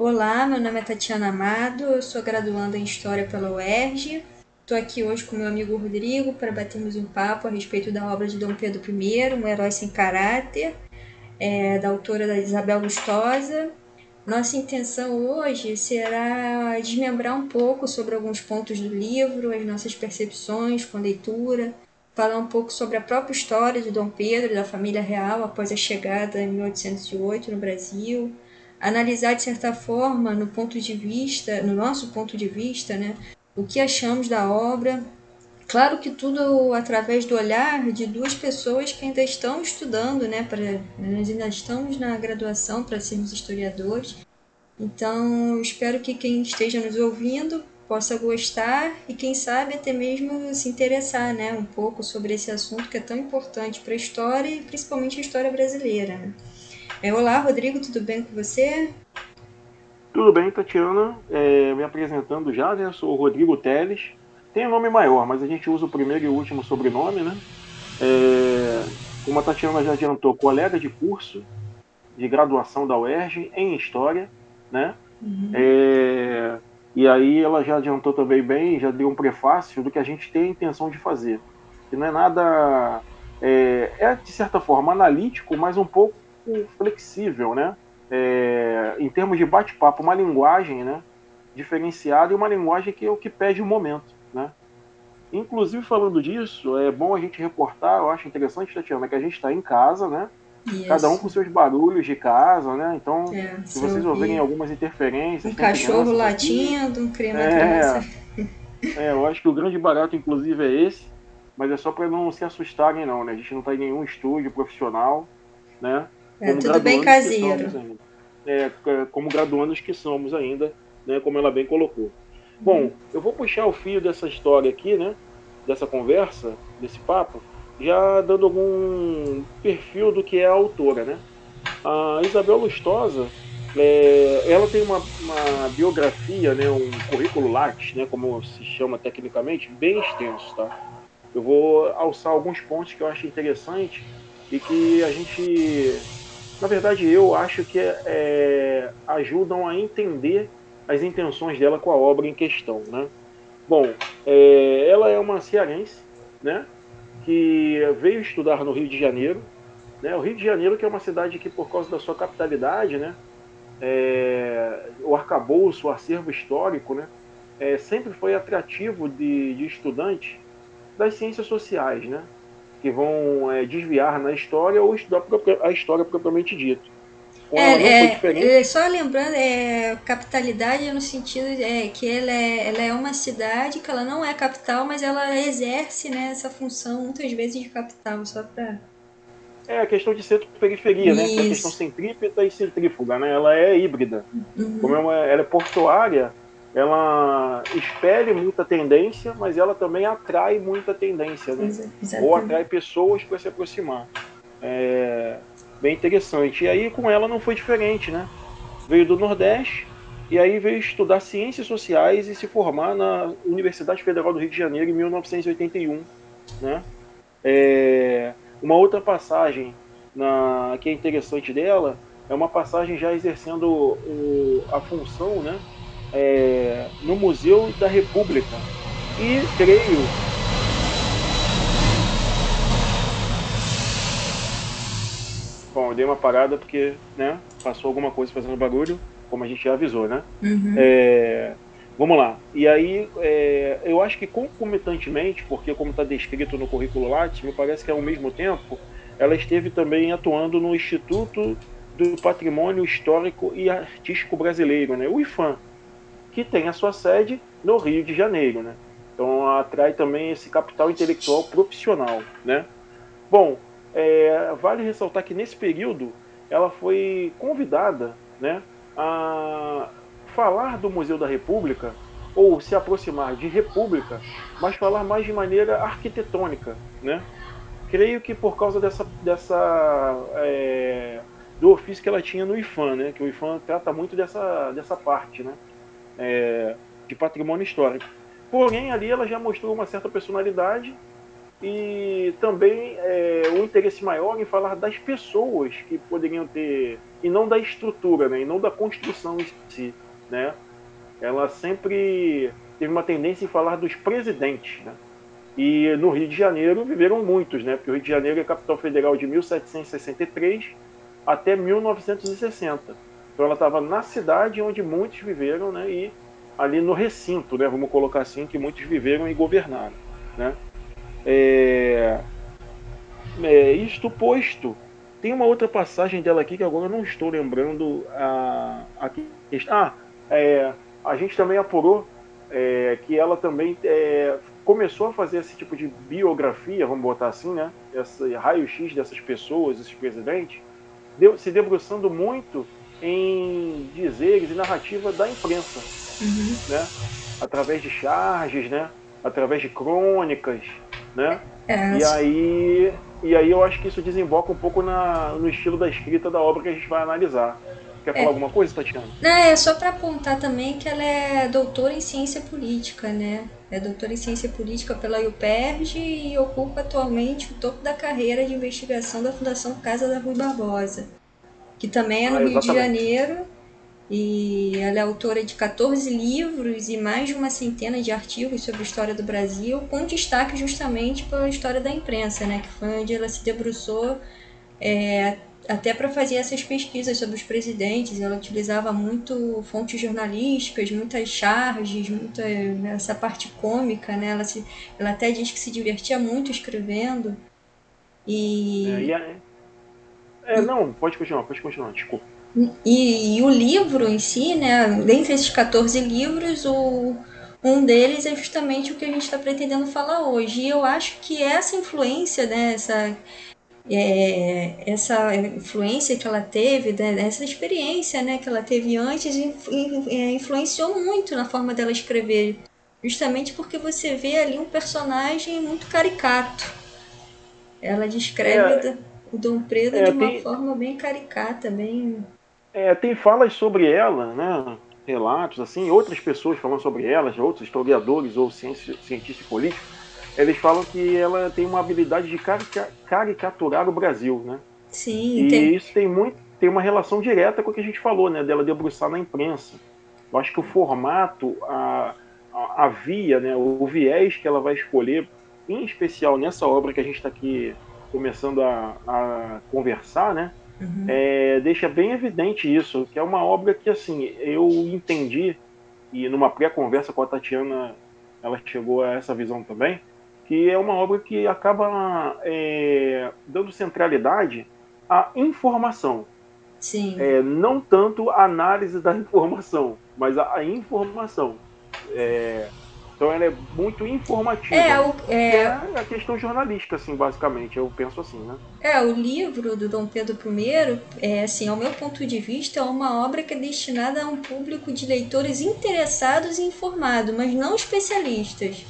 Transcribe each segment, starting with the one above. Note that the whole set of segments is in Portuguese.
Olá, meu nome é Tatiana Amado, eu sou graduanda em História pela UERJ. Estou aqui hoje com meu amigo Rodrigo para batermos um papo a respeito da obra de Dom Pedro I, Um Herói Sem Caráter, é, da autora da Isabel Lustosa. Nossa intenção hoje será desmembrar um pouco sobre alguns pontos do livro, as nossas percepções com a leitura, falar um pouco sobre a própria história de Dom Pedro e da família real após a chegada em 1808 no Brasil, analisar de certa forma no ponto de vista, no nosso ponto de vista, né, o que achamos da obra. Claro que tudo através do olhar de duas pessoas que ainda estão estudando, né, para nós ainda estamos na graduação para sermos historiadores. Então, espero que quem esteja nos ouvindo possa gostar e quem sabe até mesmo se interessar, né, um pouco sobre esse assunto que é tão importante para a história e principalmente a história brasileira. É, olá, Rodrigo, tudo bem com você? Tudo bem, Tatiana. É, me apresentando já, né? Sou o Rodrigo Teles. Tem um nome maior, mas a gente usa o primeiro e o último sobrenome, né? É, como a Tatiana já adiantou, colega de curso de graduação da UERJ em História, né? Uhum. É, e aí ela já adiantou também bem, já deu um prefácio do que a gente tem a intenção de fazer. Que não é nada. É, é de certa forma analítico, mas um pouco flexível, né? É, em termos de bate-papo, uma linguagem né, diferenciada e uma linguagem que é o que pede o momento. Né? Inclusive, falando disso, é bom a gente reportar, eu acho interessante, Tatiana, que a gente está em casa, né? Isso. Cada um com seus barulhos de casa, né? Então, é, se vocês ouvirem algumas interferências. Um cachorro latindo, um creme é, é, eu acho que o grande barato, inclusive, é esse, mas é só para não se assustarem, não, né? A gente não está em nenhum estúdio profissional, né? É, tudo bem caseiro. É, como graduandos que somos ainda, né? Como ela bem colocou. Bom, uhum. eu vou puxar o fio dessa história aqui, né? Dessa conversa, desse papo, já dando algum perfil do que é a autora, né? A Isabel Lustosa, é, ela tem uma, uma, biografia, né, um currículo lattes, né, como se chama tecnicamente, bem extenso, tá? Eu vou alçar alguns pontos que eu acho interessante e que a gente, na verdade, eu acho que é, ajudam a entender as intenções dela com a obra em questão, né? Bom, é, ela é uma cearense, né? que veio estudar no Rio de Janeiro. Né? O Rio de Janeiro que é uma cidade que, por causa da sua capitalidade, né? É, o arcabouço, o acervo histórico, né? É, sempre foi atrativo de, de, estudantes das ciências sociais, né? Que vão é, desviar na história ou estudar a história propriamente dita. É, é, só lembrando, é, capitalidade no sentido é, que ela é, ela é uma cidade que ela não é capital, mas ela exerce né, essa função muitas vezes de capital, só para... É a questão de centro-periferia, né? Que é a questão centrípeta e centrífuga, né? Ela é híbrida. Uhum. Como é uma, ela é portuária, ela espelha muita tendência, mas ela também atrai muita tendência, né? Ou atrai pessoas para se aproximar. É, bem interessante. E aí com ela não foi diferente, né? Veio do Nordeste e aí veio estudar Ciências Sociais e se formar na Universidade Federal do Rio de Janeiro em 1981, né? É, uma outra passagem na, que é interessante dela é uma passagem já exercendo o, a função, né? É, no Museu da República. E creio Bom, eu dei uma parada porque, né, passou alguma coisa fazendo barulho, como a gente já avisou, né? Uhum. É, vamos lá. E aí, é, eu acho que concomitantemente, porque como está descrito no currículo Lattes, me parece que ao mesmo tempo, ela esteve também atuando no Instituto do Patrimônio Histórico e Artístico Brasileiro, né? O IFAM, que tem a sua sede no Rio de Janeiro, né? Então atrai também esse capital intelectual profissional, né? Bom, é, vale ressaltar que nesse período ela foi convidada né, a falar do Museu da República ou se aproximar de República, mas falar mais de maneira arquitetônica, né? Creio que por causa dessa, dessa é, do ofício que ela tinha no IFAM, né? Que o IFAM trata muito dessa, dessa parte, né? É, de patrimônio histórico. Porém, ali ela já mostrou uma certa personalidade e também é, um interesse maior em falar das pessoas que poderiam ter e não da estrutura, né, e não da construção em si, né? Ela sempre teve uma tendência em falar dos presidentes, né? E no Rio de Janeiro viveram muitos, né? Porque o Rio de Janeiro é capital federal de 1763 até 1960. Então ela estava na cidade onde muitos viveram, né? E ali no recinto, né? Vamos colocar assim, que muitos viveram e governaram, né? É... É, isto posto, tem uma outra passagem dela aqui que agora eu não estou lembrando a, ah, é, a gente também apurou é, que ela também é, começou a fazer esse tipo de biografia, vamos botar assim, né? Esse raio-x dessas pessoas, esses presidentes, deu, se debruçando muito em dizeres e narrativa da imprensa, uhum. né? Através de charges, né? Através de crônicas, né? É, e aí, e aí eu acho que isso desemboca um pouco na, no estilo da escrita da obra que a gente vai analisar. Quer falar é. alguma coisa, Tatiana? Não, é só para apontar também que ela é doutora em ciência política, né? É doutora em ciência política pela UPERJ e ocupa atualmente o topo da carreira de investigação da Fundação Casa da Rui Barbosa, que também é no ah, Rio de Janeiro. E ela é autora de 14 livros e mais de uma centena de artigos sobre a história do Brasil, com destaque justamente pela história da imprensa, né? Que foi onde ela se debruçou é, até para fazer essas pesquisas sobre os presidentes, ela utilizava muito fontes jornalísticas, muitas charges, muita né, essa parte cômica, né? Ela, se, ela até diz que se divertia muito escrevendo. E... É, e é, é, não, pode continuar, pode continuar, desculpa. E, e, o livro em si, né? Dentre esses 14 livros, o, um deles é justamente o que a gente está pretendendo falar hoje. E eu acho que essa influência, né? Essa, é, essa influência que ela teve, né, essa experiência né, que ela teve antes, é, influenciou muito na forma dela escrever. Justamente porque você vê ali um personagem muito caricato. Ela descreve é, o Dom Pedro é, de uma tem, forma bem caricata, bem. É, tem falas sobre ela, né? Relatos, assim, outras pessoas falando sobre ela, outros historiadores ou cientistas políticos eles falam que ela tem uma habilidade de carica caricaturar o Brasil, né? Sim. E tem... isso tem muito tem uma relação direta com o que a gente falou, né? Dela debruçar na imprensa. Eu acho que o formato, a, a, a via, né? O viés que ela vai escolher, em especial nessa obra que a gente está aqui começando a, a conversar, né? Uhum. É, deixa bem evidente isso, que é uma obra que assim eu entendi e numa pré-conversa com a Tatiana ela chegou a essa visão também que é uma obra que acaba é, dando centralidade à informação. Sim. É, não tanto a análise da informação, mas a, a informação. É, então ela é muito informativa. É, o, é... é a questão jornalística, assim, basicamente, eu penso assim, né? É, o livro do Dom Pedro I, é, assim, ao meu ponto de vista, é uma obra que é destinada a um público de leitores interessados e informados, mas não especialistas.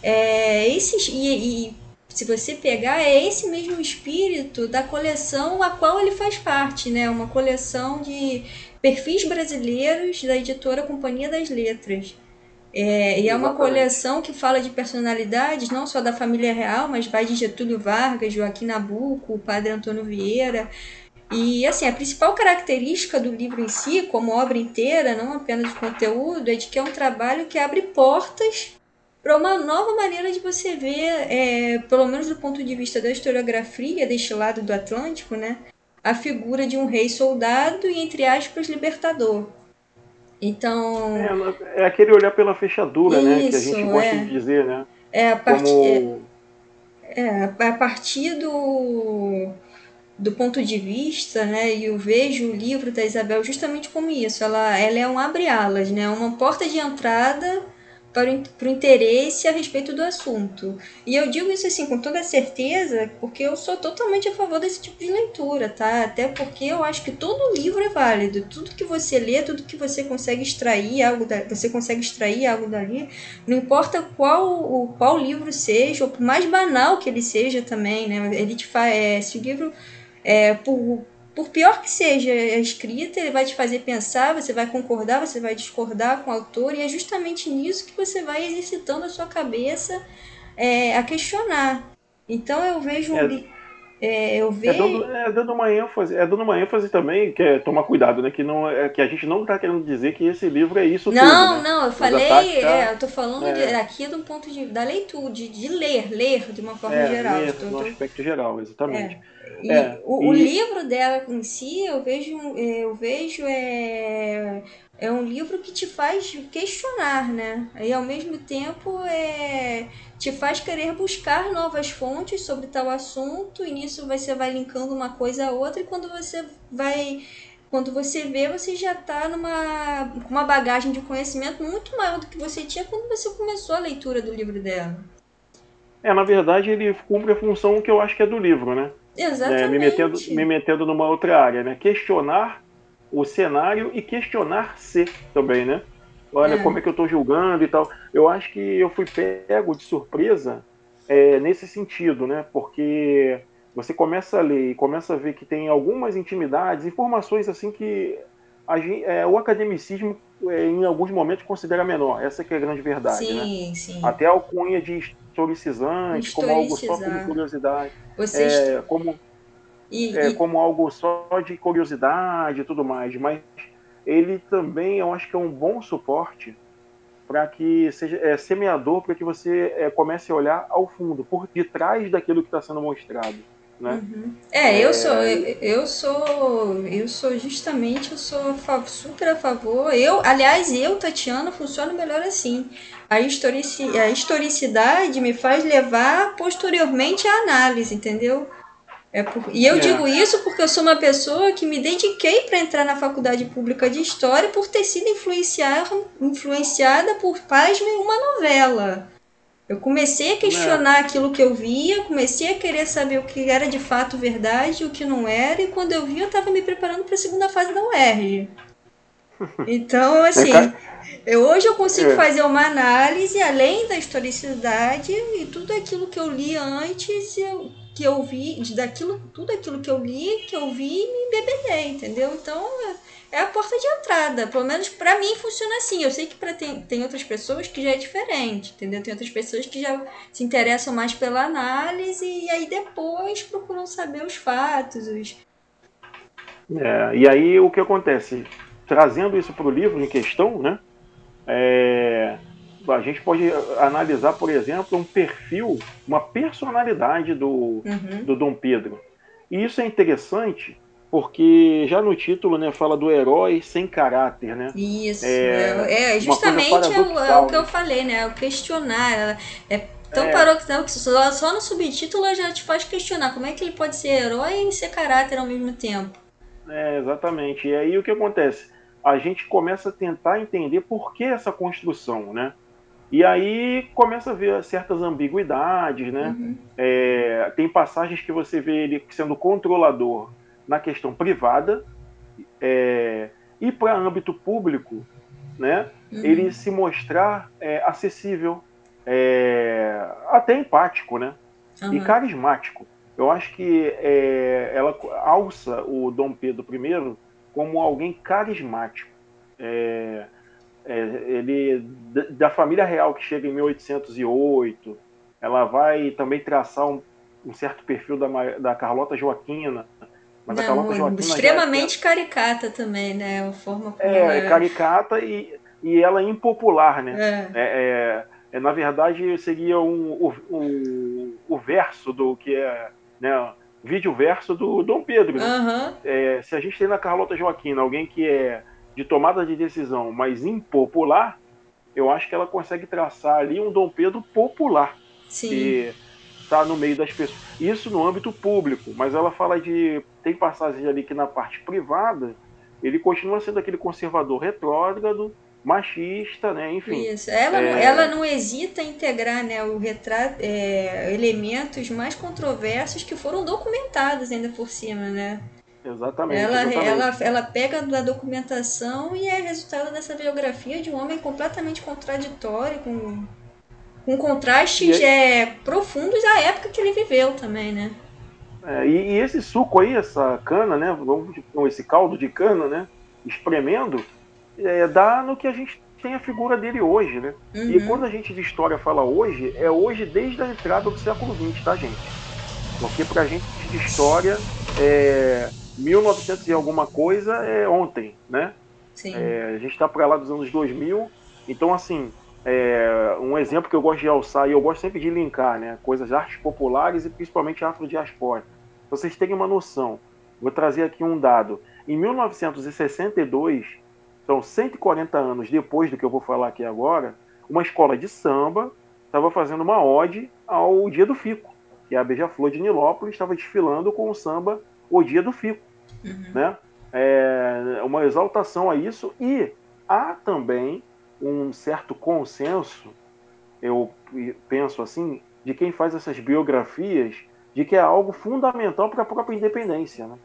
É, esses, e, e se você pegar, é esse mesmo espírito da coleção a qual ele faz parte, né? Uma coleção de perfis brasileiros da editora Companhia das Letras. É, e é uma coleção que fala de personalidades, não só da família real, mas vai de Getúlio Vargas, Joaquim Nabuco, o padre Antônio Vieira. E assim, a principal característica do livro em si, como obra inteira, não apenas o conteúdo, é de que é um trabalho que abre portas para uma nova maneira de você ver, é, pelo menos do ponto de vista da historiografia deste lado do Atlântico, né, a figura de um rei soldado e, entre aspas, libertador. Então. É, é aquele olhar pela fechadura, isso, né? Que a gente gosta é. de dizer, né? É a partir. Como... É, é, a partir do, do ponto de vista, né? E eu vejo o livro da Isabel justamente como isso. Ela, ela é um abre-alas, né? Uma porta de entrada para o, para o interesse a respeito do assunto. E eu digo isso assim com toda certeza, porque eu sou totalmente a favor desse tipo de leitura, tá? Até porque eu acho que todo livro é válido. Tudo que você lê, tudo que você consegue extrair algo da, você consegue extrair algo dali, não importa qual qual livro seja, ou por mais banal que ele seja também, né? Ele te faz, é, se o livro é, por por pior que seja a escrita, ele vai te fazer pensar, você vai concordar, você vai discordar com o autor, e é justamente nisso que você vai exercitando a sua cabeça é, a questionar. Então eu vejo um, é. É, eu vejo... é, dando, é dando uma ênfase, é dando uma ênfase também, que é tomar cuidado, né? Que, não, é, que a gente não está querendo dizer que esse livro é isso não, tudo. Não, não, eu falei, ataques, é, eu tô falando é. de, aqui do ponto de, da leitura, de, de ler, ler de uma forma é, geral. Ler, no aspecto geral, exatamente. É. É, o, e... o, livro dela em si, eu vejo, eu vejo é, é um livro que te faz questionar, né? E ao mesmo tempo é, te faz querer buscar novas fontes sobre tal assunto, e nisso você vai linkando uma coisa a outra, e quando você vai. Quando você vê, você já está numa uma bagagem de conhecimento muito maior do que você tinha quando você começou a leitura do livro dela. É, na verdade, ele cumpre a função que eu acho que é do livro, né? Exatamente. É, me, metendo, me metendo numa outra área, né? Questionar o cenário e questionar-se também, né? Olha, é. como é que eu estou julgando e tal. Eu acho que eu fui pego de surpresa é, nesse sentido, né? Porque você começa a ler e começa a ver que tem algumas intimidades, informações assim que a, é, o academicismo é, em alguns momentos considera menor. Essa que é a grande verdade, sim, né? Sim. Até a alcunha de historicizante, como algo só por curiosidade. Vocês... É, como e, é, e... como algo só de curiosidade e tudo mais, mas ele também eu acho que é um bom suporte para que seja é, semeador para que você é, comece a olhar ao fundo, por detrás daquilo que está sendo mostrado. Né? Uhum. É, eu sou, eu, eu sou, eu sou justamente, eu sou super a favor. Eu, aliás, eu, Tatiana, funciono melhor assim. A, historici, a historicidade me faz levar posteriormente à análise, entendeu? É por... E eu é. digo isso porque eu sou uma pessoa que me dediquei para entrar na faculdade pública de História por ter sido influenciar, influenciada por pasme uma novela. Eu comecei a questionar é. aquilo que eu via, comecei a querer saber o que era de fato verdade e o que não era, e quando eu vi, eu estava me preparando para a segunda fase da UERJ. Então, assim, eu, hoje eu consigo é. fazer uma análise além da historicidade e tudo aquilo que eu li antes, eu que eu vi, daquilo, tudo aquilo que eu li, que eu vi e me embebedei, entendeu? Então é a porta de entrada. Pelo menos para mim funciona assim. Eu sei que para tem, tem outras pessoas que já é diferente, entendeu? Tem outras pessoas que já se interessam mais pela análise e aí depois procuram saber os fatos. Os... É, e aí o que acontece? Trazendo isso para o livro em questão, né? É, a gente pode analisar, por exemplo, um perfil, uma personalidade do, uhum. do Dom Pedro. E isso é interessante porque já no título né, fala do herói sem caráter, né? Isso, é, é, é justamente é o, é o, que eu né? falei, né? O questionar. É tão é. paradoxal que só, só no subtítulo já te faz questionar como é que ele pode ser herói e ser caráter ao mesmo tempo. É, exatamente. E aí o que acontece? A gente começa a tentar entender por que essa construção, né? E aí começa a ver certas ambiguidades, né? Uhum. É, tem passagens que você vê ele sendo controlador na questão privada é, e para âmbito público, né? Uhum. Ele se mostrar é, acessível, é, até empático, né? Uhum. E carismático. Eu acho que é, ela alça o Dom Pedro I como alguém carismático. É, é, ele da família real que chega em 1808, ela vai também traçar um, um certo perfil da, da Carlota Joaquina. Mas Não, a Carlota Joaquina extremamente é, caricata também, né? A forma como é, é caricata e, e ela é impopular, né? É. é. é, é na verdade, seria um, o, o, o verso do que é, né? Vídeo verso do Dom Pedro. Né? Uhum. É, se a gente tem na Carlota Joaquina alguém que é de tomada de decisão, mas impopular, eu acho que ela consegue traçar ali um Dom Pedro popular. Sim. Que está no meio das pessoas. Isso no âmbito público, mas ela fala de. Tem passagens ali que na parte privada ele continua sendo aquele conservador retrógrado, machista, né? Enfim. Isso. Ela, é... ela não hesita em integrar né, o retrato, é, elementos mais controversos que foram documentados ainda por cima, né? Exatamente ela, exatamente. ela, ela pega da documentação e é resultado dessa biografia de um homem completamente contraditório, com, com contrastes é, é, profundos à época que ele viveu também, né? É, e, e, esse suco aí, essa cana, né? Esse caldo de cana, né? Espremendo, é, dá no que a gente tem a figura dele hoje, né? Uhum. E quando a gente de história fala hoje, é hoje desde a entrada do século XX, tá, gente? Porque pra gente de história, é, 1900 e alguma coisa é ontem, né? Sim. É, a gente está para lá dos anos 2000, então assim, é, um exemplo que eu gosto de alçar e eu gosto sempre de linkar, né? Coisas artes populares e principalmente afrodiaspora. Vocês terem uma noção, vou trazer aqui um dado. Em 1962, então 140 anos depois do que eu vou falar aqui agora, uma escola de samba estava fazendo uma ode ao Dia do Fico, que é a Beija-Flor de Nilópolis estava desfilando com o samba O Dia do Fico, uhum. né? É uma exaltação a isso e há também um certo consenso, eu penso assim, de quem faz essas biografias, de que é algo fundamental para a própria independência, né?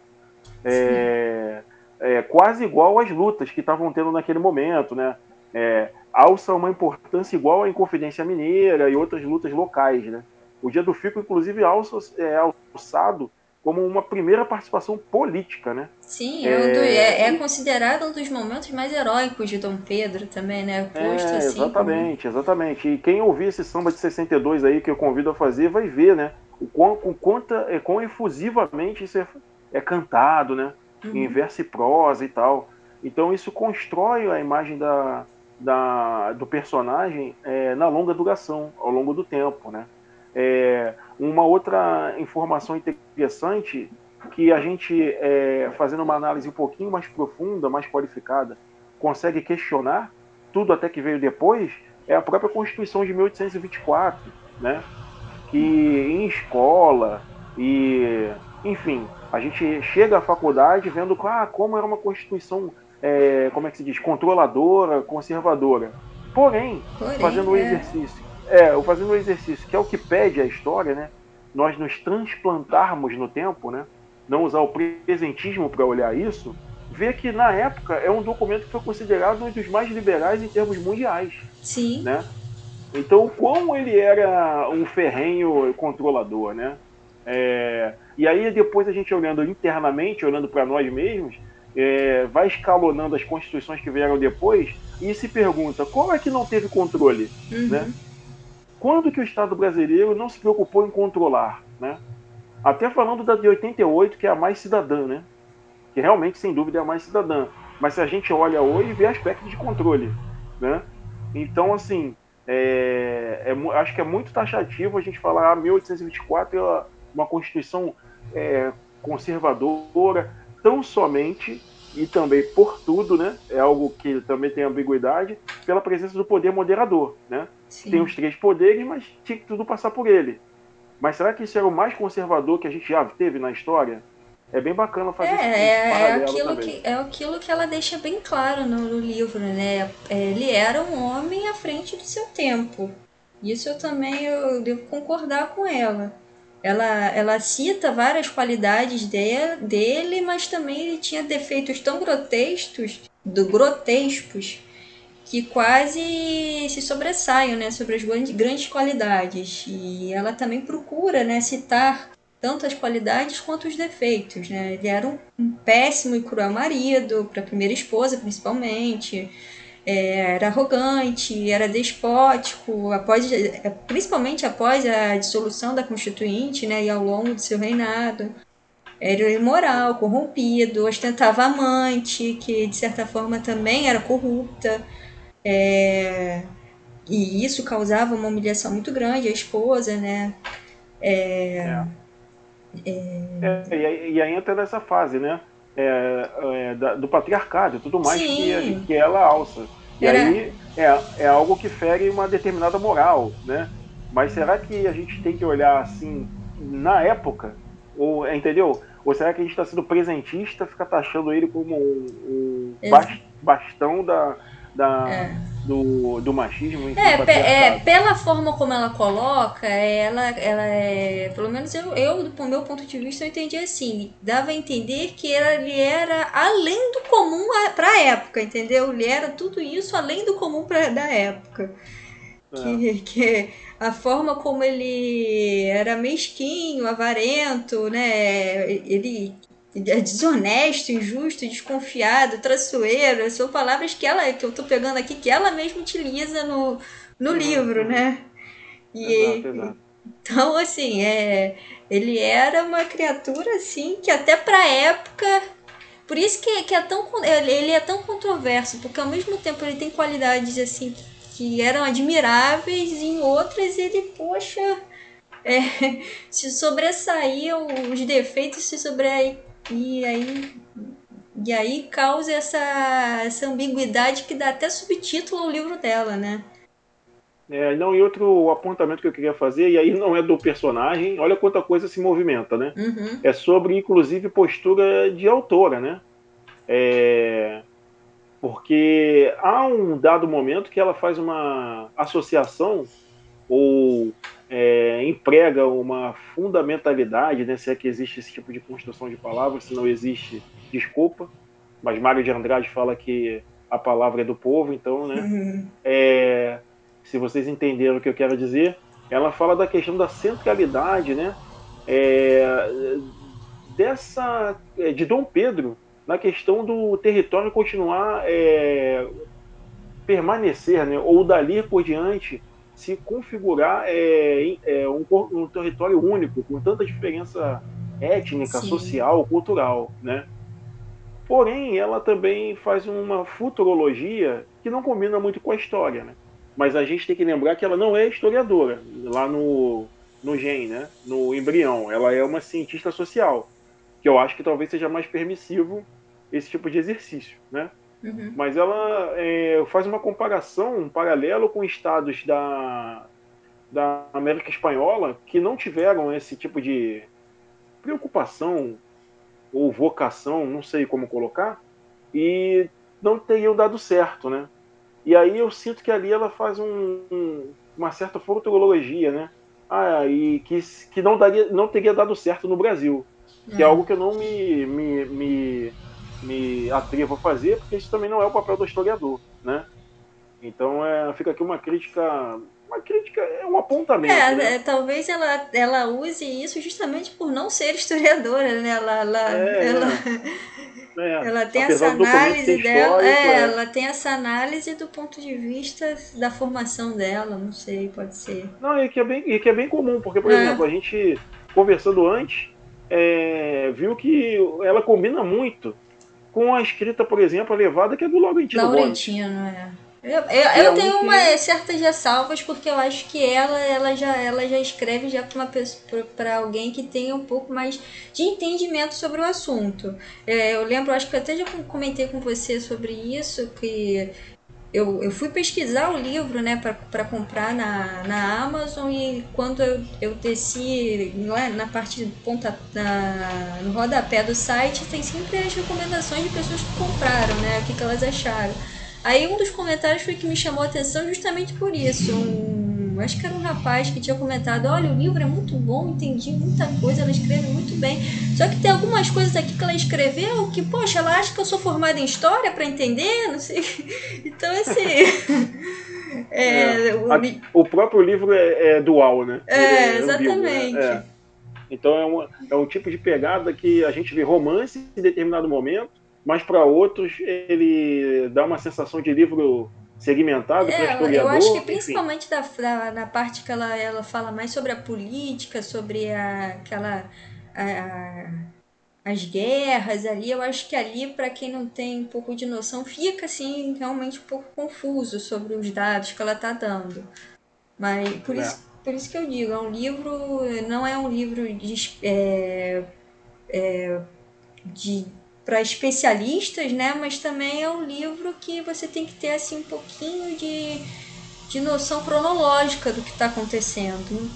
É, é, quase igual às lutas que estavam tendo naquele momento, né? É, alça uma importância igual à Inconfidência Mineira e outras lutas locais, né? O Dia do Fico, inclusive, alça, é alçado como uma primeira participação política, né? Sim, é, um do, é, é, considerado um dos momentos mais heróicos de Dom Pedro também, né? Posto é, assim. Exatamente, como... exatamente. E quem ouvir esse samba de 62 aí que eu convido a fazer vai ver, né? O quão, o quanto, é, quão efusivamente isso é, é cantado, né? Uhum. em verso e prosa e tal. Então isso constrói a imagem da, da, do personagem é, na longa duração, ao longo do tempo, né? É, uma outra informação interessante que a gente, é, fazendo uma análise um pouquinho mais profunda, mais qualificada, consegue questionar tudo até que veio depois, é a própria Constituição de 1824, né? que em escola e, enfim, a gente chega à faculdade vendo ah, como era uma Constituição, é, como é que se diz, controladora, conservadora. Porém, Porém fazendo o um é. exercício, é, fazendo o um exercício, que é o que pede a história, né? Nós nos transplantarmos no tempo, né? Não usar o presentismo para olhar isso, ver que na época é um documento que foi considerado um dos mais liberais em termos mundiais. Sim. Né? Então, como ele era um ferrenho controlador, né? É, e aí depois a gente olhando internamente, olhando para nós mesmos, é, vai escalonando as constituições que vieram depois e se pergunta qual é que não teve controle, uhum. né? Quando que o Estado brasileiro não se preocupou em controlar, né? Até falando da de 88, que é a mais cidadã, né? Que realmente, sem dúvida, é a mais cidadã. Mas se a gente olha hoje, vê aspectos de controle, né? Então, assim, é, é, acho que é muito taxativo a gente falar ah, 1824 é uma Constituição é, conservadora, tão somente e também por tudo, né? É algo que também tem ambiguidade, pela presença do poder moderador, né? Sim. Tem os três poderes, mas tinha que tudo passar por ele. Mas será que isso era o mais conservador que a gente já teve na história? É bem bacana fazer é, esse, é, é aquilo que É aquilo que ela deixa bem claro no, no livro, né? É, ele era um homem à frente do seu tempo. Isso eu também eu devo concordar com ela. Ela, ela cita várias qualidades de, dele, mas também ele tinha defeitos tão grotescos, do grotescos, que quase se sobressaem né, sobre as grandes qualidades. E ela também procura né, citar tanto as qualidades quanto os defeitos. Né? Ele era um, um péssimo e cruel marido, para a primeira esposa principalmente é, era arrogante, era despótico, após, é, principalmente após a dissolução da Constituinte né, e ao longo do seu reinado. Era imoral, corrompido, ostentava amante, que de certa forma também era corrupta. É, e isso causava uma humilhação muito grande à esposa, né? É, é. É, e, e aí entra nessa fase, né? É, é, da, do patriarcado e tudo mais que, que ela alça. E Era... aí é, é algo que fere uma determinada moral, né? Mas será que a gente tem que olhar assim na época? Ou, entendeu? Ou será que a gente está sendo presentista, fica taxando ele como um, um bastão da, da, é. Do, do machismo. É, é, pela forma como ela coloca, ela, ela é. Pelo menos eu, eu, do meu ponto de vista, eu entendi assim. Dava a entender que ele era além do comum para a época, entendeu? Ele era tudo isso além do comum pra, da época. É. Que, que a forma como ele era mesquinho, avarento, né? Ele desonesto, injusto, desconfiado, traiçoeiro, são palavras que ela que eu tô pegando aqui que ela mesma utiliza no, no livro, né? E, exato, exato. Então, assim, é, ele era uma criatura assim que até para época por isso que, que é tão ele é tão controverso, porque ao mesmo tempo ele tem qualidades assim que eram admiráveis e em outras ele, poxa, é, se sobressaíam os defeitos se sobre e aí e aí causa essa, essa ambiguidade que dá até subtítulo ao livro dela, né? É, não, e outro apontamento que eu queria fazer, e aí não é do personagem, olha quanta coisa se movimenta, né? Uhum. É sobre, inclusive, postura de autora, né? É, porque há um dado momento que ela faz uma associação ou é, emprega uma fundamentalidade, né, se é que existe esse tipo de construção de palavras, se não existe, desculpa, mas Mário de Andrade fala que a palavra é do povo, então, né, uhum. é, se vocês entenderam o que eu quero dizer, ela fala da questão da centralidade, né, é, dessa é, de Dom Pedro na questão do território continuar é, permanecer, né, ou dali por diante se configurar é, é um, um, território único, com tanta diferença étnica, Sim. social, cultural, né? Porém, ela também faz uma futurologia que não combina muito com a história, né? Mas a gente tem que lembrar que ela não é historiadora, lá no, no gen, né? No embrião. Ela é uma cientista social, que eu acho que talvez seja mais permissivo esse tipo de exercício, né? Uhum. Mas ela é, faz uma comparação, um paralelo com estados da, da América Espanhola que não tiveram esse tipo de preocupação ou vocação, não sei como colocar, e não teriam dado certo, né? E aí eu sinto que ali ela faz um, um, uma certa futurologia, né? Ah, e que, que não, daria, não teria dado certo no Brasil. Que é uhum. algo que eu não me, me, me me atrevo a fazer, porque isso também não é o papel do historiador, né? Então é, fica aqui uma crítica, uma crítica é um apontamento. É, né? é, talvez ela, ela use isso justamente por não ser historiadora, né? Ela, ela, é, ela, é. ela tem essa análise dela, é, é, ela tem essa análise do ponto de vista da formação dela, não sei, pode ser. Não, e que é bem, e que é bem comum, porque por é. exemplo a gente conversando antes viu que ela combina muito com a escrita, por exemplo, elevada que é do Laurentino Laurentino, é. Eu, eu, é eu tenho uma, certas ressalvas porque eu acho que ela, ela, já, ela já escreve já para alguém que tenha um pouco mais de entendimento sobre o assunto. É, eu lembro, acho que eu até já comentei com você sobre isso, que eu, eu fui pesquisar o livro né, para comprar na, na Amazon e quando eu, eu desci lá na parte de ponta, na, no rodapé do site, tem sempre as recomendações de pessoas que compraram, né? O que, que elas acharam. Aí um dos comentários foi que me chamou a atenção justamente por isso. Um, acho que era um rapaz que tinha comentado: olha, o livro é muito bom, entendi muita coisa, ela escreve muito bem. Só que tem algumas coisas aqui que ela escreveu que, poxa, ela acha que eu sou formada em história para entender, não sei. Então, assim. É, é, o... A, o... próprio livro é, é dual, né? É, é exatamente. Né? Então é um, é um tipo de pegada que a gente vê romance em determinado momento, mas para outros ele dá uma sensação de livro segmentado é, para historiador. Eu acho que principalmente da, da, na parte que ela, ela fala mais sobre a política, sobre a, aquela. A, as guerras ali, eu acho que ali, para quem não tem um pouco de noção, fica assim realmente um pouco confuso sobre os dados que ela está dando. Mas por, é. isso, por isso que eu digo, é um livro, não é um livro de, é, é, de para especialistas, né? Mas também é um livro que você tem que ter assim um pouquinho de, de noção cronológica do que está acontecendo.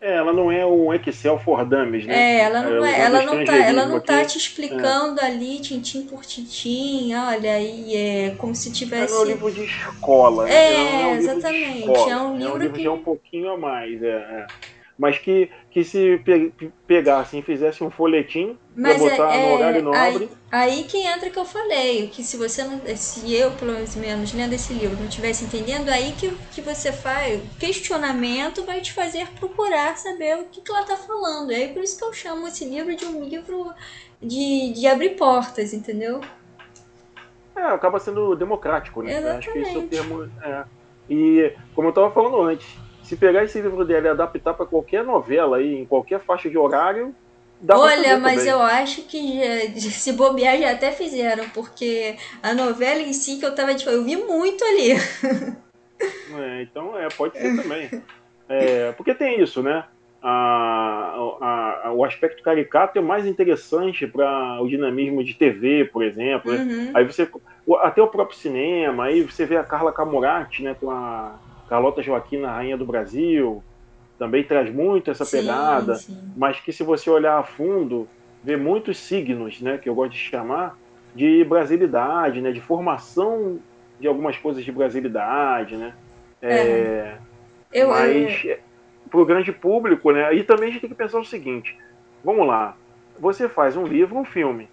É, ela não é um Excel for Dummies, né? É, ela não, é, ela não tá, ela não tá te explicando é. ali, tintim por tintim, olha, aí é como se tivesse... É um livro de escola, né? É, é um exatamente, é um livro, é um livro que... é um pouquinho a mais, é. É mas que, que se pe pegasse e fizesse um folhetim para botar é, no horário nobre. Aí, aí que entra que eu falei, que se você não. Se eu, pelo menos, lendo esse livro, não estivesse entendendo, aí que, que você faz. Questionamento vai te fazer procurar saber o que, que ela está falando. É por isso que eu chamo esse livro de um livro de, de abrir portas, entendeu? É, acaba sendo democrático, né? Exatamente. Acho que esse é o termo. É. E, como eu estava falando antes, se pegar esse livro dele e adaptar para qualquer novela aí, em qualquer faixa de horário, dá Olha, mas também. eu acho que já, se bobear já até fizeram, porque a novela em si que eu tava eu vi muito ali. É, então é, pode ser também. É, porque tem isso, né? A, a, a, o aspecto caricato é mais interessante para o dinamismo de TV, por exemplo. Né? Uhum. Aí você até o próprio cinema, aí você vê a Carla Camurati, né, com a Carlota Joaquina, Rainha do Brasil, também traz muito essa pegada, sim, sim. mas que se você olhar a fundo, vê muitos signos, né, que eu gosto de chamar, de brasilidade, né, de formação de algumas coisas de brasilidade, né. É, eu, mas eu... para o grande público, né, e também a gente tem que pensar o seguinte, vamos lá, você faz um livro, um filme,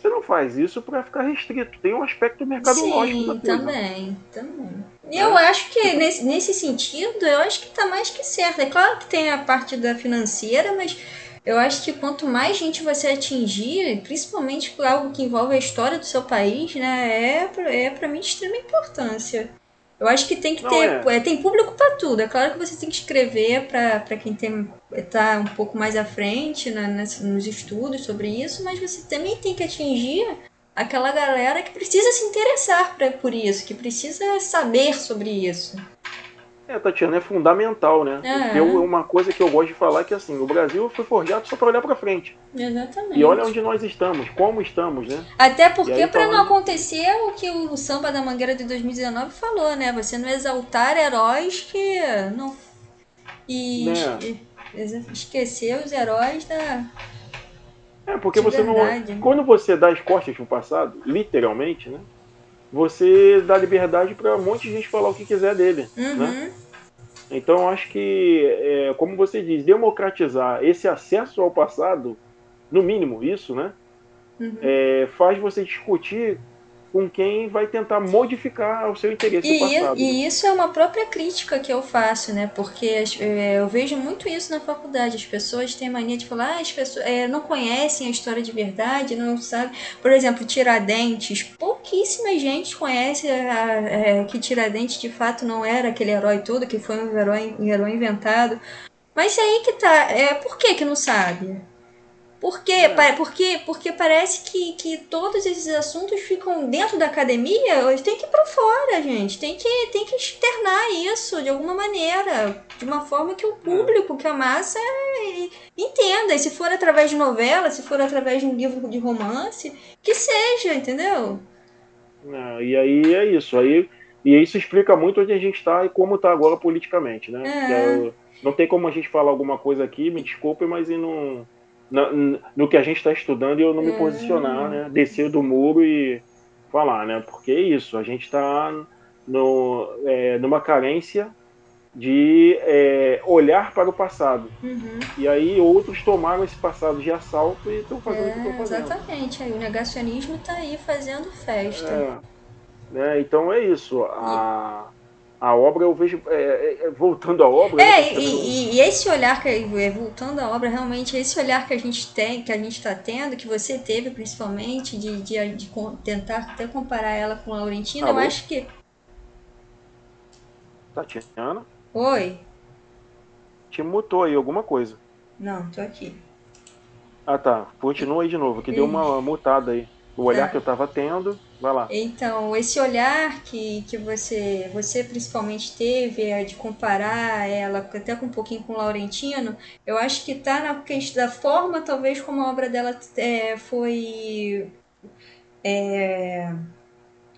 você não faz isso para ficar restrito. Tem um aspecto mercadológico Sim, da coisa. também, também. E é. eu acho que nesse, nesse sentido, eu acho que está mais que certo. É claro que tem a parte da financeira, mas eu acho que quanto mais gente você atingir, principalmente por algo que envolve a história do seu país, né, é, é para mim de extrema importância. Eu acho que tem que Não ter. É. É, tem público para tudo. É claro que você tem que escrever para quem tem, tá um pouco mais à frente né, nos estudos sobre isso, mas você também tem que atingir aquela galera que precisa se interessar pra, por isso, que precisa saber sobre isso. É, Tatiana, é fundamental, né? É. Eu, uma coisa que eu gosto de falar é que assim, o Brasil foi forjado só para olhar para frente. Exatamente. E olha onde nós estamos, como estamos, né? Até porque para não acontecer o que o Samba da Mangueira de 2019 falou, né? Você não exaltar heróis que não e né? esquecer os heróis da É, porque você verdade, não quando você dá as costas pro passado, literalmente, né? você dá liberdade para um monte de gente falar o que quiser dele, uhum. né? Então acho que, é, como você diz, democratizar esse acesso ao passado, no mínimo isso, né? Uhum. É, faz você discutir com quem vai tentar modificar o seu interesse e, passado. E isso é uma própria crítica que eu faço, né? Porque é, eu vejo muito isso na faculdade. As pessoas têm mania de falar, ah, as pessoas é, não conhecem a história de verdade, não sabem. Por exemplo, Tiradentes. Pouquíssima gente conhece a, é, que Tiradentes de fato não era aquele herói todo, que foi um herói, um herói inventado. Mas aí que tá. É, por que, que não sabe? Porque, é. porque, porque parece que, que todos esses assuntos ficam dentro da academia, tem que ir para fora, gente. Tem que, tem que externar isso de alguma maneira, de uma forma que o é. público, que a massa entenda. E se for através de novela, se for através de um livro de romance, que seja, entendeu? É, e aí é isso. Aí, e isso explica muito onde a gente está e como está agora politicamente, né? É. não tem como a gente falar alguma coisa aqui, me desculpe, mas e não no, no que a gente está estudando e eu não me posicionar, né? Descer do muro e falar, né? Porque é isso, a gente está é, numa carência de é, olhar para o passado. Uhum. E aí outros tomaram esse passado de assalto e estão fazendo é, o que estão fazendo. Exatamente, aí o negacionismo está aí fazendo festa. É, né? Então é isso. A, a obra eu vejo é, é, é voltando à obra. É, né, e, e, esse olhar que é, voltando à obra realmente esse olhar que a gente tem, que a gente está tendo, que você teve principalmente de, de, de, tentar até comparar ela com a Laurentina, Alô? eu acho que. Tatiana. Oi. Te mutou aí alguma coisa? Não, tô aqui. Ah tá, continua aí de novo, que deu uma mutada aí. O olhar tá. que eu estava tendo Vai lá. Então, esse olhar que, que você, você principalmente teve é, de comparar ela até com um pouquinho com o Laurentino, eu acho que está na questão da forma, talvez, como a obra dela é, foi. É,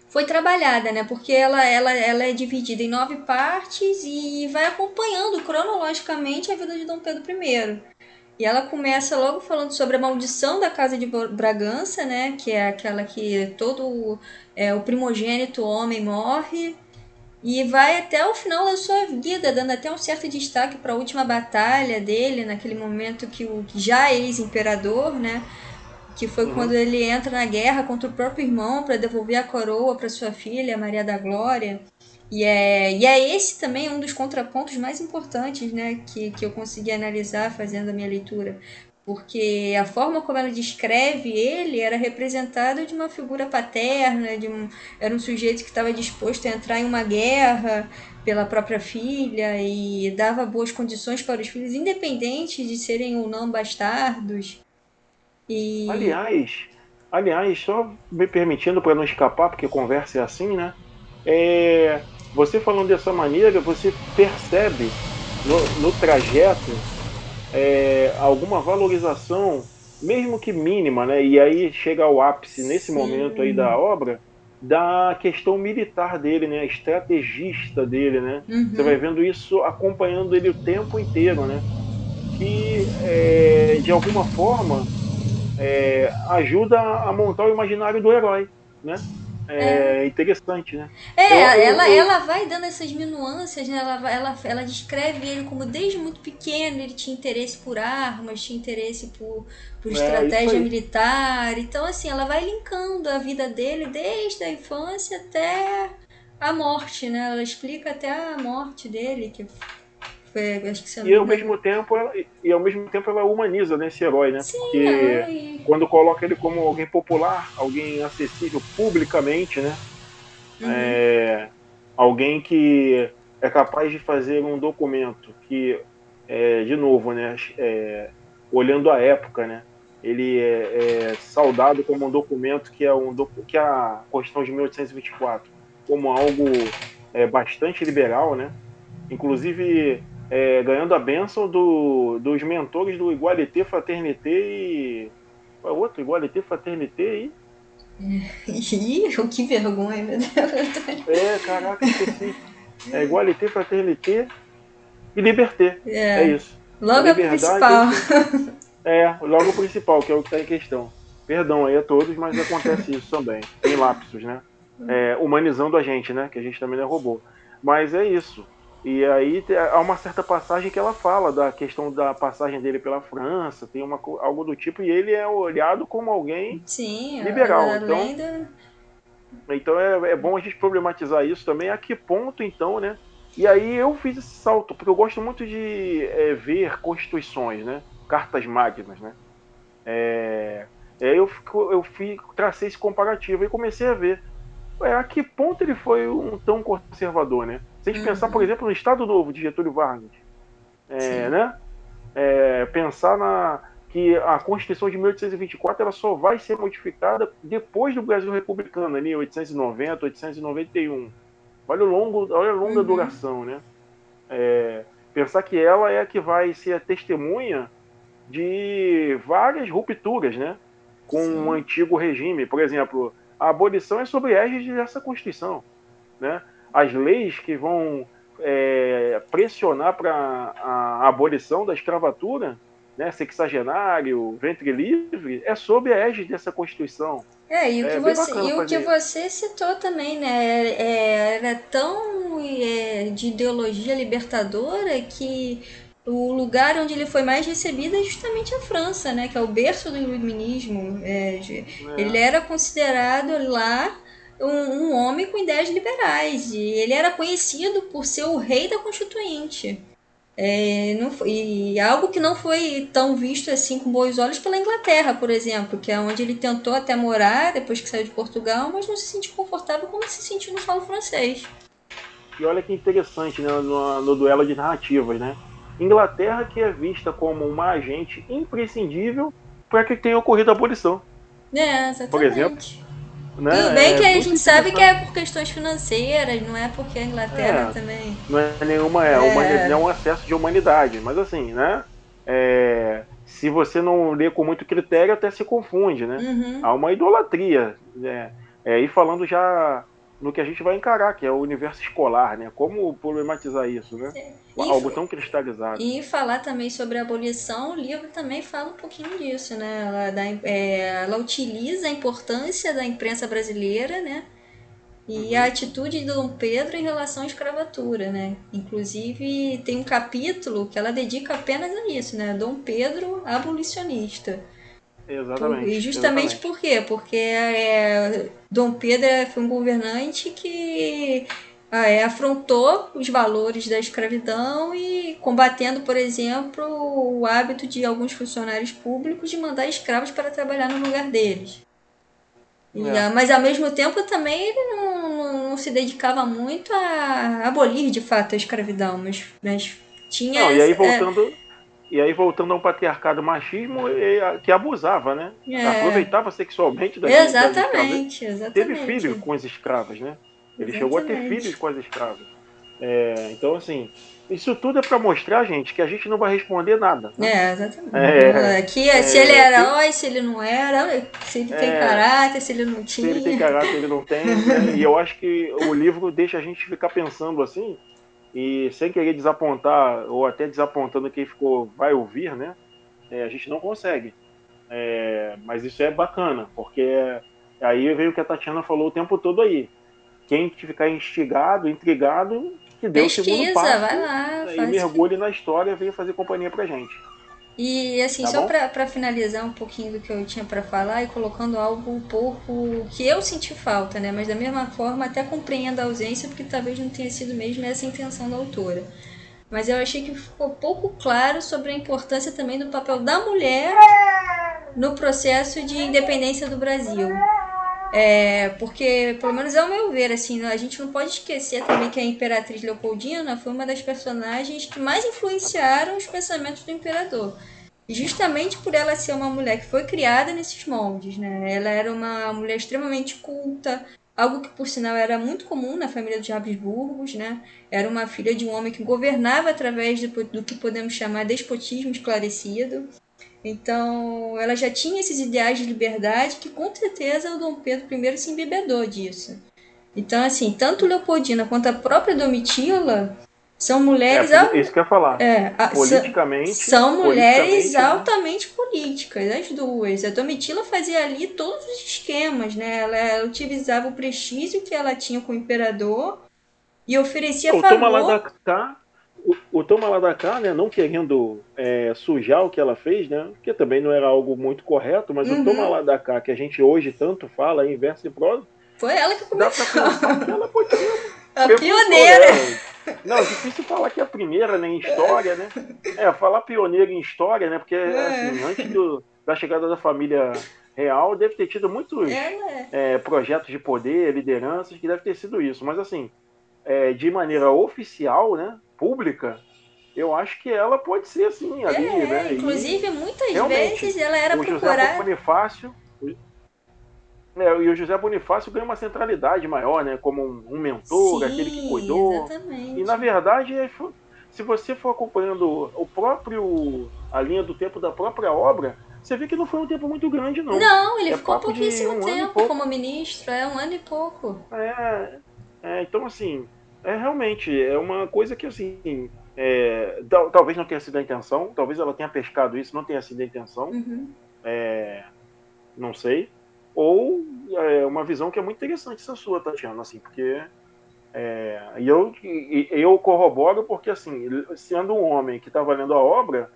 foi trabalhada, né? Porque ela, ela, ela é dividida em nove partes e vai acompanhando cronologicamente a vida de Dom Pedro I. E ela começa logo falando sobre a maldição da casa de Bragança, né? Que é aquela que todo é, o primogênito homem morre. E vai até o final da sua vida, dando até um certo destaque para a última batalha dele, naquele momento que o já ex-imperador, né? Que foi uhum. quando ele entra na guerra contra o próprio irmão para devolver a coroa para sua filha, Maria da Glória. E é, e é esse também um dos contrapontos mais importantes né, que, que eu consegui analisar fazendo a minha leitura. porque a forma como ela descreve ele era representado de uma figura paterna, de um, era um sujeito que estava disposto a entrar em uma guerra pela própria filha e dava boas condições para os filhos, independente de serem ou não bastardos. E... Aliás, aliás, só me permitindo para não escapar, porque conversa é assim, né? É, você falando dessa maneira, você percebe no, no trajeto é, alguma valorização, mesmo que mínima, né? E aí chega ao ápice nesse Sim. momento aí da obra da questão militar dele, né? Estrategista dele, né? Uhum. Você vai vendo isso acompanhando ele o tempo inteiro, né? Que é, de alguma forma é, ajuda a montar o imaginário do herói, né? É, é. interessante, né? É, eu, ela, eu, ela vai dando essas minuâncias, né? Ela, ela, ela descreve ele como desde muito pequeno ele tinha interesse por armas, tinha interesse por, por é, estratégia militar. Então, assim, ela vai linkando a vida dele desde a infância até a morte, né? Ela explica até a morte dele, que acho que e ao mesmo tempo ela, e ao mesmo tempo ela humaniza né, esse herói, né? Sim, Porque quando coloca ele como alguém popular, alguém acessível publicamente, né? Uhum. É, alguém que é capaz de fazer um documento que, é, de novo, né? É, olhando a época, né? Ele é, é, saudado como um documento que é um que a Constituição de 1824 como algo é, bastante liberal, né? Inclusive é, ganhando a bênção do, dos mentores do Igualité Fraternité e. Qual é outro? Igualité Fraternité e. Ih, que vergonha, meu Deus. É, caraca, esqueci. É Igualité, Fraternité e Liberté. É, é isso. Logo a principal. É, logo o principal, que é o que está em questão. Perdão aí a todos, mas acontece isso também. Tem lapsos, né? É, humanizando a gente, né? Que a gente também não é robô. Mas é isso. E aí há uma certa passagem que ela fala da questão da passagem dele pela França, tem uma, algo do tipo, e ele é olhado como alguém Sim, liberal. Então, então é, é bom a gente problematizar isso também, a que ponto então, né? E aí eu fiz esse salto, porque eu gosto muito de é, ver constituições, né? Cartas magnas, né? É, eu, eu fui, tracei esse comparativo e comecei a ver é, a que ponto ele foi um tão conservador, né? Se a gente uhum. pensar, por exemplo, no Estado Novo de Getúlio Vargas, é, né? É, pensar na que a Constituição de 1824 ela só vai ser modificada depois do Brasil republicano, ali, 890, 891. Olha o longo, olha a longa uhum. duração, né? É, pensar que ela é a que vai ser a testemunha de várias rupturas, né? Com o antigo regime. Por exemplo, a abolição é sobre égide dessa Constituição. Né? As leis que vão é, pressionar para a abolição da escravatura, né, sexagenário, ventre livre, é sob a égide dessa Constituição. É, e o que, é você, e o que você citou também, né? É, era tão é, de ideologia libertadora que o lugar onde ele foi mais recebido é justamente a França, né? Que é o berço do iluminismo. É, é. Ele era considerado lá um, um, homem com ideias liberais e ele era conhecido por ser o rei da Constituinte. É, não foi, e algo que não foi tão visto assim com bons olhos pela Inglaterra, por exemplo, que é onde ele tentou até morar depois que saiu de Portugal, mas não se sentiu confortável como se sentiu no solo francês. E olha que interessante né, no, no duelo de narrativas, né? Inglaterra que é vista como uma agente imprescindível para que tenha ocorrido a abolição. É, exatamente. Por exemplo. Né? Tudo bem é, que a gente sabe que é por questões financeiras, não é porque a Inglaterra é, também. Não é nenhuma, é, é. é um excesso de humanidade, mas assim, né? É, se você não lê com muito critério, até se confunde, né? Uhum. Há uma idolatria. Né? É, e falando já no que a gente vai encarar, que é o universo escolar, né? Como problematizar isso, né? Algo tão cristalizado. E falar também sobre a abolição, o livro também fala um pouquinho disso, né? Ela, dá, é, ela utiliza a importância da imprensa brasileira, né? E uhum. a atitude de Dom Pedro em relação à escravatura, né? Inclusive tem um capítulo que ela dedica apenas a isso, né? Dom Pedro abolicionista. Exatamente. E justamente exatamente. por quê? Porque é, Dom Pedro foi um governante que é, afrontou os valores da escravidão e combatendo, por exemplo, o hábito de alguns funcionários públicos de mandar escravos para trabalhar no lugar deles. E, é. Mas ao mesmo tempo também ele não, não, se dedicava muito a abolir de fato a escravidão, mas, mas tinha. Não, e aí é, voltando. É... E aí, voltando ao patriarcado machismo, que abusava, né? É. Aproveitava sexualmente das Exatamente, das exatamente. Teve filho com as escravas, né? Ele Exatamente. chegou a ter filhos com as escravas. É, então, assim, isso tudo é para mostrar, gente, que a gente não vai responder nada. Né? É, exatamente. É, Aqui, é, se ele era herói, se ele não era, se ele tem é. caráter, se ele não tinha. Se ele tem caráter, ele não tem. Né? E eu acho que o livro deixa a gente ficar pensando assim, e sem querer desapontar, ou até desapontando quem ficou, vai ouvir, né? É, a gente não consegue. É, mas isso é bacana, porque aí veio o que a Tatiana falou o tempo todo aí quem ficar instigado, intrigado, que dê Pesquisa, o segundo passo vai lá, e mergulhe na história e venha fazer companhia pra gente. E assim, tá só para finalizar um pouquinho do que eu tinha para falar e colocando algo um pouco que eu senti falta, né? Mas da mesma forma até compreendo a ausência, porque talvez não tenha sido mesmo essa a intenção da autora. Mas eu achei que ficou pouco claro sobre a importância também do papel da mulher no processo de independência do Brasil. É, porque, pelo menos ao meu ver, assim, a gente não pode esquecer também que a Imperatriz Leopoldina foi uma das personagens que mais influenciaram os pensamentos do imperador. Justamente por ela ser uma mulher que foi criada nesses moldes, né? Ela era uma mulher extremamente culta, algo que por sinal era muito comum na família dos Habsburgos, né? Era uma filha de um homem que governava através do, do que podemos chamar de despotismo esclarecido. Então, ela já tinha esses ideais de liberdade que com certeza o Dom Pedro I se embebedou disso. Então, assim, tanto Leopoldina quanto a própria Domitila são mulheres. É, isso que eu ia falar. É, politicamente. São mulheres politicamente, né? altamente né? políticas, as duas. A Domitila fazia ali todos os esquemas, né? Ela, ela utilizava o prestígio que ela tinha com o imperador e oferecia o favor. Toma lá da cá o, o Tom Maladacá, né, não querendo é, sujar o que ela fez, né, que também não era algo muito correto, mas uhum. o Tom Maladacá, que a gente hoje tanto fala em verso e prosa, foi ela que começou. Que ela podia. A pioneira. Não, difícil falar que é a primeira, né, em história, né? É, falar pioneira em história, né, porque, é. assim, antes do, da chegada da família real, deve ter tido muitos é, é, projetos de poder, lideranças, que deve ter sido isso. Mas, assim, é, de maneira oficial, né, pública, eu acho que ela pode ser assim ali, é, né? Inclusive, e, muitas vezes ela era o procurada. José Bonifácio, é, e o José Bonifácio ganha uma centralidade maior, né? Como um, um mentor, Sim, aquele que cuidou. Exatamente. E na verdade, é, se você for acompanhando o próprio a linha do tempo da própria obra, você vê que não foi um tempo muito grande, não. Não, ele é ficou pouquíssimo um tempo como ministro, é um ano e pouco. É, é então assim, é realmente, é uma coisa que assim. É, talvez não tenha sido a intenção, talvez ela tenha pescado isso, não tenha sido a intenção. Uhum. É, não sei. Ou é uma visão que é muito interessante essa sua, Tatiana, assim, porque. É, e eu, eu corroboro porque, assim, sendo um homem que estava lendo a obra,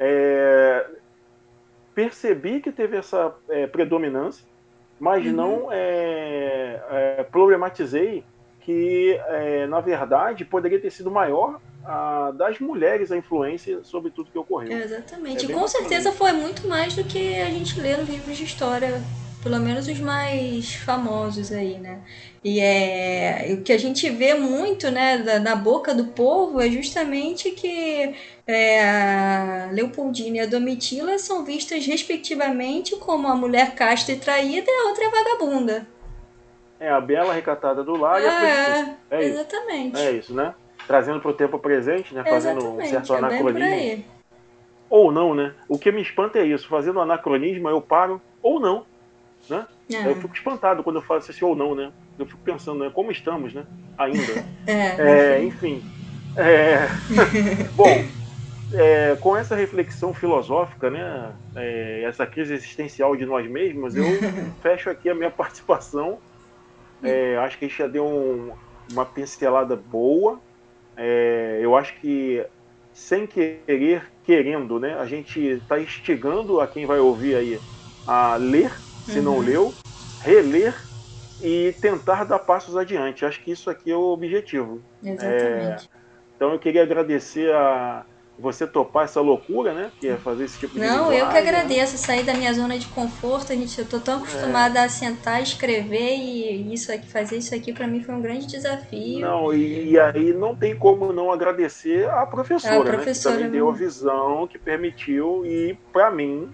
é, percebi que teve essa é, predominância, mas uhum. não é, é, problematizei que, é, na verdade, poderia ter sido maior a, das mulheres a influência sobre tudo que ocorreu. Exatamente. É e com certeza foi muito mais do que a gente lê nos livros de história, pelo menos os mais famosos aí, né? E é, o que a gente vê muito né, da, na boca do povo é justamente que é, a Leopoldina e a Domitila são vistas respectivamente como a mulher casta e traída e a outra é vagabunda. É a bela recatada do lar e a prostituta. É, é exatamente. Isso. É isso, né? Trazendo para o tempo presente, né? Fazendo exatamente. um certo é anacronismo. Ou não, né? O que me espanta é isso. Fazendo anacronismo, eu paro ou não. Né? É. Eu fico espantado quando eu faço esse ou não, né? Eu fico pensando, né? Como estamos, né? Ainda. é, é, enfim. Bom, é, com essa reflexão filosófica, né? É, essa crise existencial de nós mesmos, eu fecho aqui a minha participação é, acho que a gente já deu um, uma pincelada boa. É, eu acho que sem querer, querendo, né? A gente está instigando a quem vai ouvir aí a ler, se uhum. não leu, reler, e tentar dar passos adiante. Acho que isso aqui é o objetivo. Exatamente. É, então eu queria agradecer a você topar essa loucura, né? Que é fazer esse tipo de Não, eu que agradeço, né? sair da minha zona de conforto, a gente, eu tô tão acostumada é. a sentar, escrever e isso aqui, fazer isso aqui para mim foi um grande desafio. Não, e, e, aí não tem como não agradecer a professora, a professora né? Que também deu a visão, que permitiu e para mim,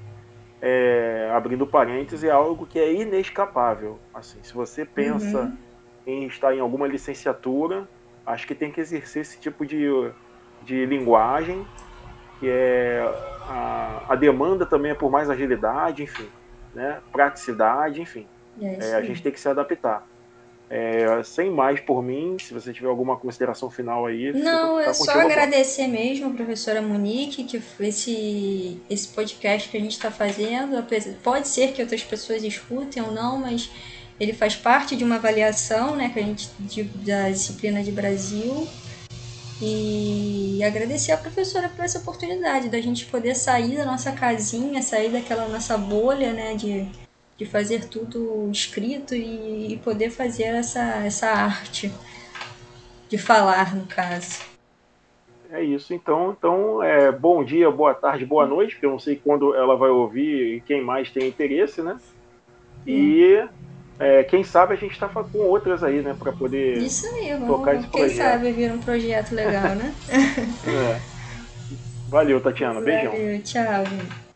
é, abrindo parênteses, é algo que é inescapável. Assim, se você pensa uhum. em estar em alguma licenciatura, acho que tem que exercer esse tipo de de linguagem, que é a, a demanda também é por mais agilidade, enfim, né? praticidade, enfim. É, é, a gente tem que se adaptar. É, sem mais por mim, se você tiver alguma consideração final aí. Não, é só agradecer mesmo a professora Monique, que esse, esse podcast que a gente está fazendo. Pode ser que outras pessoas escutem ou não, mas ele faz parte de uma avaliação né, que a gente, de, da disciplina de Brasil. E agradecer a professora por essa oportunidade da gente poder sair da nossa casinha, sair daquela nossa bolha, né, de, de fazer tudo escrito e, e poder fazer essa, essa arte de falar, no caso. É isso, então, então é, bom dia, boa tarde, boa noite, porque eu não sei quando ela vai ouvir e quem mais tem interesse, né? E é, quem sabe a gente está com outras aí, né, para poder Isso aí, vamos, tocar esse quem projeto. Quem sabe vir um projeto legal, né? é. Valeu, Tatiana. Beijão. Valeu, tchau.